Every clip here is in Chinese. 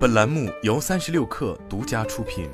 本栏目由三十六氪独家出品。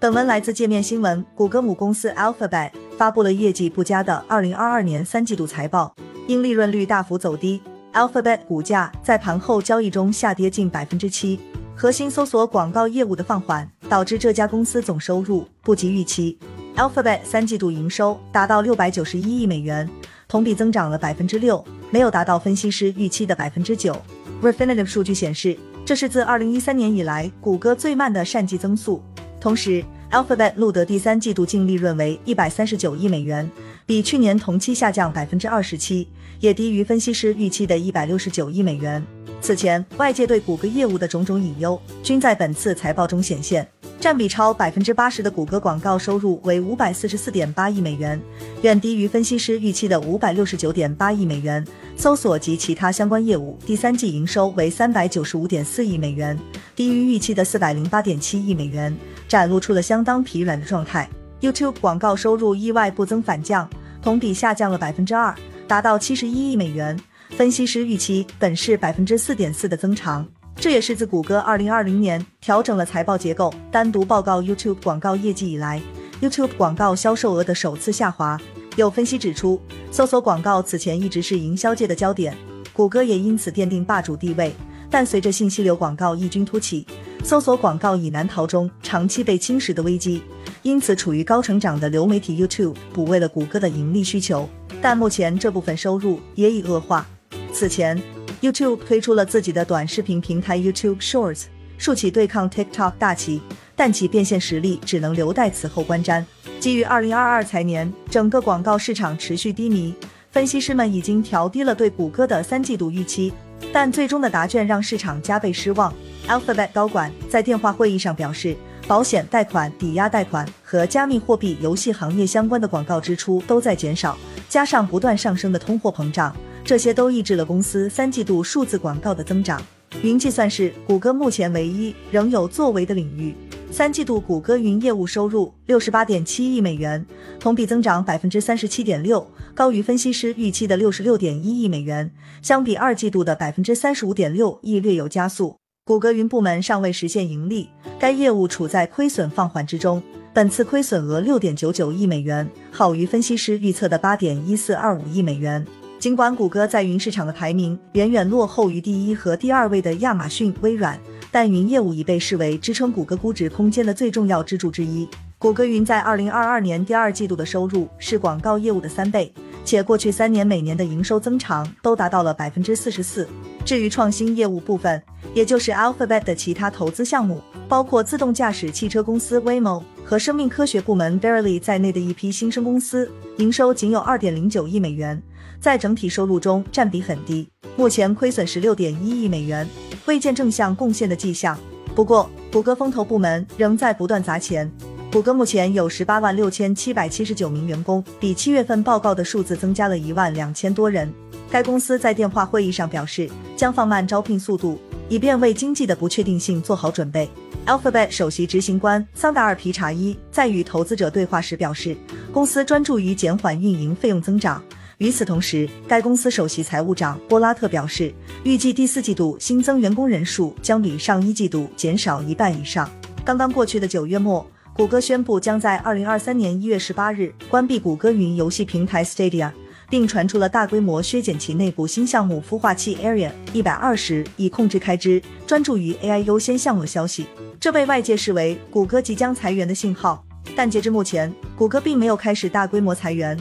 本文来自界面新闻。谷歌母公司 Alphabet 发布了业绩不佳的二零二二年三季度财报，因利润率大幅走低，Alphabet 股价在盘后交易中下跌近百分之七。核心搜索广告业务的放缓，导致这家公司总收入不及预期。Alphabet 三季度营收达到六百九十一亿美元，同比增长了百分之六，没有达到分析师预期的百分之九。Refinitiv 数据显示，这是自二零一三年以来谷歌最慢的单季增速。同时，Alphabet 录得第三季度净利润为一百三十九亿美元，比去年同期下降百分之二十七，也低于分析师预期的一百六十九亿美元。此前，外界对谷歌业务的种种隐忧均在本次财报中显现。占比超百分之八十的谷歌广告收入为五百四十四点八亿美元，远低于分析师预期的五百六十九点八亿美元。搜索及其他相关业务第三季营收为三百九十五点四亿美元，低于预期的四百零八点七亿美元，展露出了相当疲软的状态。YouTube 广告收入意外不增反降，同比下降了百分之二，达到七十一亿美元。分析师预期本是百分之四点四的增长。这也是自谷歌2020年调整了财报结构，单独报告 YouTube 广告业绩以来，YouTube 广告销售额的首次下滑。有分析指出，搜索广告此前一直是营销界的焦点，谷歌也因此奠定霸主地位。但随着信息流广告异军突起，搜索广告已难逃中长期被侵蚀的危机。因此，处于高成长的流媒体 YouTube 补位了谷歌的盈利需求，但目前这部分收入也已恶化。此前。YouTube 推出了自己的短视频平台 YouTube Shorts，竖起对抗 TikTok 大旗，但其变现实力只能留待此后观瞻。基于2022财年整个广告市场持续低迷，分析师们已经调低了对谷歌的三季度预期，但最终的答卷让市场加倍失望。Alphabet 高管在电话会议上表示，保险、贷款、抵押贷款和加密货币游戏行业相关的广告支出都在减少，加上不断上升的通货膨胀。这些都抑制了公司三季度数字广告的增长。云计算是谷歌目前唯一仍有作为的领域。三季度谷歌云业务收入六十八点七亿美元，同比增长百分之三十七点六，高于分析师预期的六十六点一亿美元。相比二季度的百分之三十五点六，亦略有加速。谷歌云部门尚未实现盈利，该业务处在亏损放缓之中。本次亏损额六点九九亿美元，好于分析师预测的八点一四二五亿美元。尽管谷歌在云市场的排名远远落后于第一和第二位的亚马逊、微软，但云业务已被视为支撑谷歌估值空间的最重要支柱之一。谷歌云在二零二二年第二季度的收入是广告业务的三倍，且过去三年每年的营收增长都达到了百分之四十四。至于创新业务部分，也就是 Alphabet 的其他投资项目，包括自动驾驶汽车公司 Waymo 和生命科学部门 Verily 在内的一批新生公司，营收仅有二点零九亿美元。在整体收入中占比很低，目前亏损十六点一亿美元，未见正向贡献的迹象。不过，谷歌风投部门仍在不断砸钱。谷歌目前有十八万六千七百七十九名员工，比七月份报告的数字增加了一万两千多人。该公司在电话会议上表示，将放慢招聘速度，以便为经济的不确定性做好准备。Alphabet 首席执行官桑达尔皮查伊在与投资者对话时表示，公司专注于减缓运营费用增长。与此同时，该公司首席财务长波拉特表示，预计第四季度新增员工人数将比上一季度减少一半以上。刚刚过去的九月末，谷歌宣布将在二零二三年一月十八日关闭谷歌云游戏平台 Stadia，并传出了大规模削减其内部新项目孵化器 Area 一百二十，以控制开支，专注于 AI 优先项目的消息。这被外界视为谷歌即将裁员的信号。但截至目前，谷歌并没有开始大规模裁员。